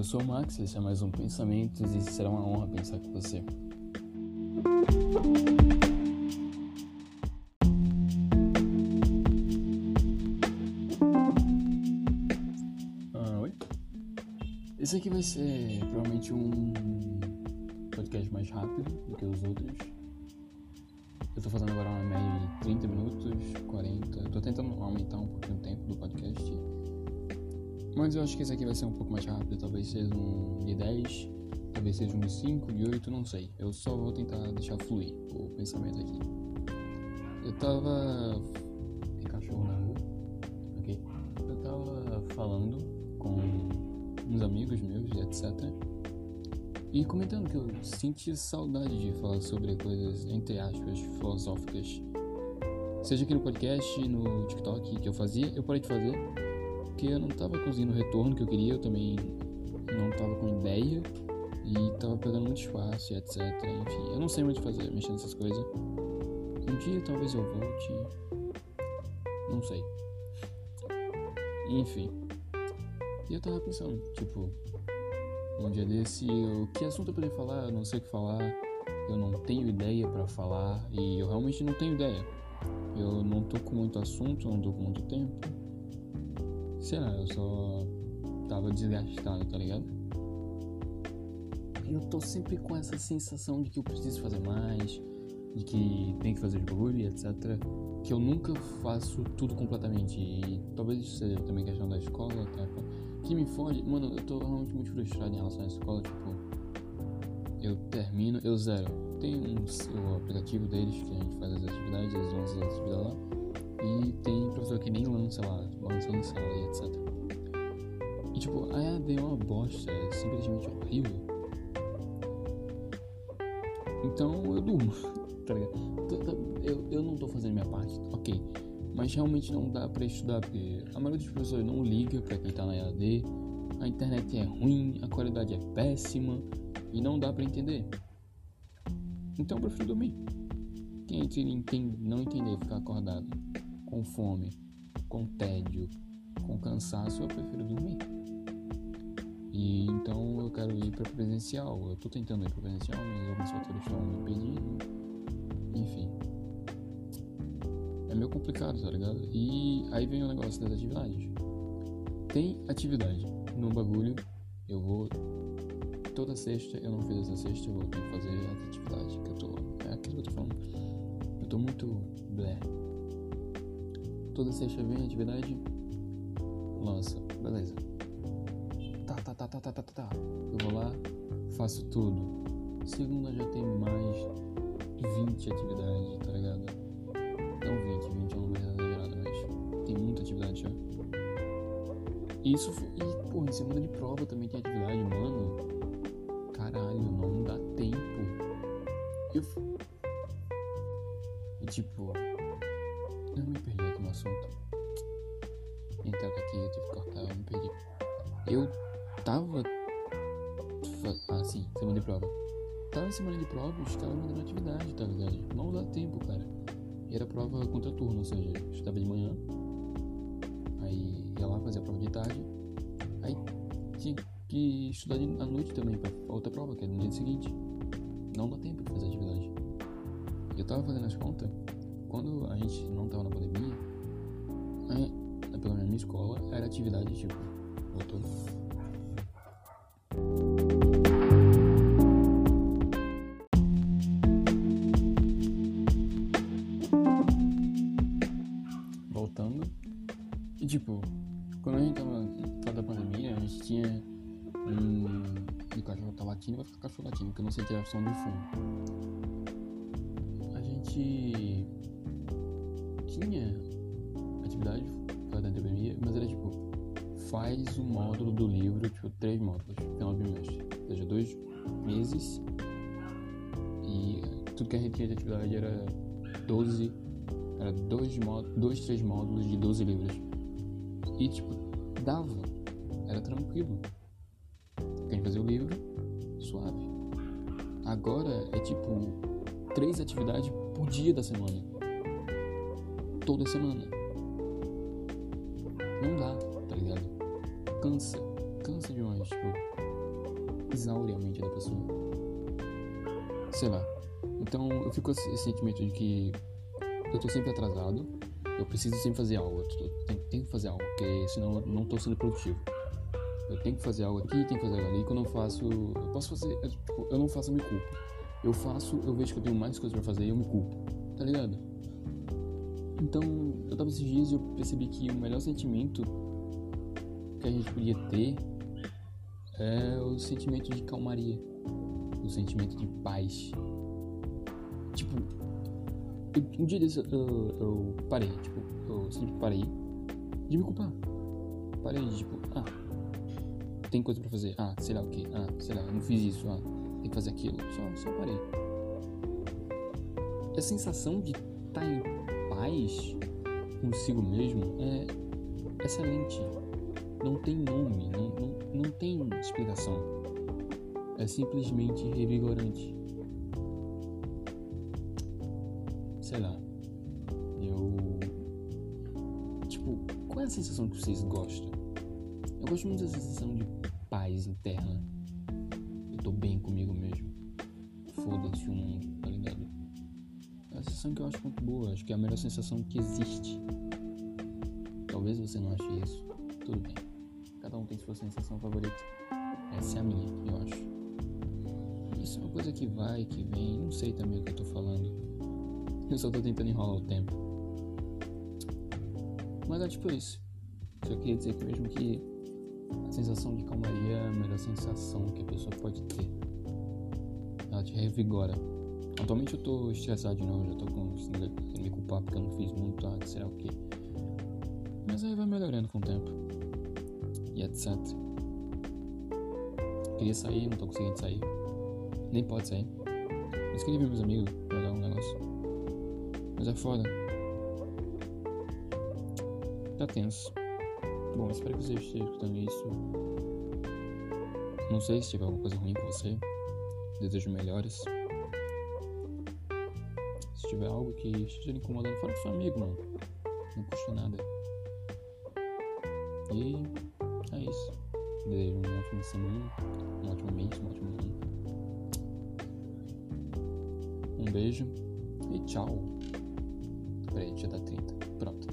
Eu sou o Max, esse é mais um Pensamentos e será uma honra pensar com você. Ah, oi? Esse aqui vai ser provavelmente um podcast mais rápido do que os outros. Eu tô fazendo agora uma média de 30 minutos, 40. tô tentando aumentar um pouquinho o tempo do podcast. Mas eu acho que esse aqui vai ser um pouco mais rápido, talvez seja um de 10, talvez seja um de 5, de 8, não sei. Eu só vou tentar deixar fluir o pensamento aqui. Eu tava. Tem cachorro na rua? Ok. Eu tava falando com uns amigos meus, etc. E comentando que eu senti saudade de falar sobre coisas, entre aspas, filosóficas. Seja aqui no podcast, no TikTok que eu fazia, eu parei de fazer porque eu não tava conseguindo o retorno que eu queria, eu também não tava com ideia e tava pegando muito espaço etc. Enfim, eu não sei muito fazer, mexendo nessas coisas. Um dia talvez eu volte. Não sei. Enfim. E eu tava pensando, tipo, um dia desse, o que assunto eu poder falar, eu não sei o que falar, eu não tenho ideia para falar e eu realmente não tenho ideia. Eu não tô com muito assunto, não tô com muito tempo. Sei lá, eu só tava desgastado, tá ligado? E eu tô sempre com essa sensação de que eu preciso fazer mais, de que tem que fazer de bagulho, etc. Que eu nunca faço tudo completamente. E talvez isso seja também questão da escola, tá? Que me fode, mano, eu tô realmente muito frustrado em relação à escola, tipo, eu termino, eu zero. Tem um, o aplicativo deles que a gente faz as atividades, as atividades lá. E tem professor que nem lança lá, lança em sala e etc. E tipo, a EAD é uma bosta, é simplesmente horrível. Então eu durmo, tá ligado? Eu, eu não tô fazendo minha parte, ok. Mas realmente não dá pra estudar, porque a maioria dos professores não liga pra quem tá na EAD, a internet é ruim, a qualidade é péssima e não dá pra entender. Então eu prefiro dormir. Quem entende, não entender, ficar acordado com fome, com tédio, com cansaço, eu prefiro dormir. E então eu quero ir para presencial. Eu tô tentando ir para presencial, mas alguns fatores estão me impedindo. Enfim. É meio complicado, tá ligado? E aí vem o negócio das atividades. Tem atividade no bagulho, eu vou. Toda sexta, eu não fiz essa sexta, eu vou ter que fazer as atividades que eu tô. É aquilo que eu tô falando. Eu tô muito blé toda sexta vem atividade, lança, beleza. Tá, tá, tá, tá, tá, tá, tá, Eu vou lá, faço tudo. Segunda já tem mais de 20 atividades, tá ligado? Não 20, 20 é um número exagerado, mas tem muita atividade já. Isso foi. E, porra, em semana de prova também tem atividade, mano. Caralho, não dá tempo. Eu. E tipo. Eu me eu tava. Assim, semana de prova. Tava em semana de prova, os caras mandando atividade, tá ligado? Não dá tempo, cara. E era prova contra turno, ou seja, eu estudava de manhã. Aí ia lá fazer a prova de tarde. Aí tinha que estudar à noite também pra outra prova, que era no dia seguinte. Não dá tempo de fazer atividade. Eu tava fazendo as contas quando a gente não tava na pandemia, a, na minha escola, era atividade tipo. Voltando. E tipo, quando a gente tava fora da pandemia, a gente tinha um. O cachorro tá latindo, vai ficar cachorro latindo, porque eu não sei tirar som do fundo. A gente tinha atividade da pandemia, mas era tipo, faz o módulo do livro, tipo, três módulos, final bimestre. Ou seja, dois meses e tudo que a gente tinha de atividade era 12, era dois, módulos, dois três módulos de 12 livros. E tipo, dava, era tranquilo. Gente fazia o livro, suave. Agora é tipo, três atividades por dia da semana toda semana. Não dá, tá ligado? Cansa, cansa demais, tipo. exaure a mente da pessoa. Sei lá. Então eu fico com esse sentimento de que eu tô sempre atrasado, eu preciso sempre fazer algo, eu tenho, tenho que fazer algo, porque senão eu não tô sendo produtivo. Eu tenho que fazer algo aqui, tenho que fazer algo ali, quando eu faço, eu posso fazer, eu, tipo, eu não faço, eu me culpo. Eu faço, eu vejo que eu tenho mais coisas para fazer e eu me culpo, tá ligado? Então, eu tava esses dias e eu percebi que o melhor sentimento que a gente podia ter é o sentimento de calmaria, o sentimento de paz. Tipo, um dia desse eu, eu, parei, tipo, eu sempre parei de me culpar. Parei de tipo, ah, tem coisa pra fazer, ah, sei lá o que, ah, sei lá, eu não fiz isso, ah, tem que fazer aquilo, só, só parei. A sensação de estar tá em paz consigo mesmo é excelente. Não tem nome, não, não, não tem explicação. É simplesmente revigorante. sei lá. Eu. Tipo, qual é a sensação que vocês gostam? Eu gosto muito da sensação de paz interna. Eu tô bem comigo mesmo. Foda-se o mundo, tá ligado? Uma sensação que eu acho muito boa. Acho que é a melhor sensação que existe. Talvez você não ache isso. Tudo bem. Cada um tem sua sensação favorita. Essa é a minha, eu acho. Isso é uma coisa que vai, que vem. Não sei também o que eu tô falando. Eu só tô tentando enrolar o tempo. Mas é tipo isso. Só queria dizer que mesmo que a sensação de calmaria é a melhor sensação que a pessoa pode ter. Ela te revigora. Atualmente eu tô estressado de novo, já tô com me culpar porque eu não fiz muito, ah, será o quê? Mas aí vai melhorando com o tempo. E etc. Queria sair, não tô conseguindo sair. Nem pode sair. Mas queria ver meus amigos, jogar um negócio. Mas é foda. Tá tenso. Bom, espero que você esteja escutando isso. Não sei se tiver alguma coisa ruim com você. Desejo melhores. Tiver algo que esteja lhe incomodando, fala pro seu amigo, mano. Não custa nada. E é isso. Desejo uma ótima semana, um ótimo mês, um ótimo ano. Um beijo e tchau. Peraí, já dá 30. Pronto.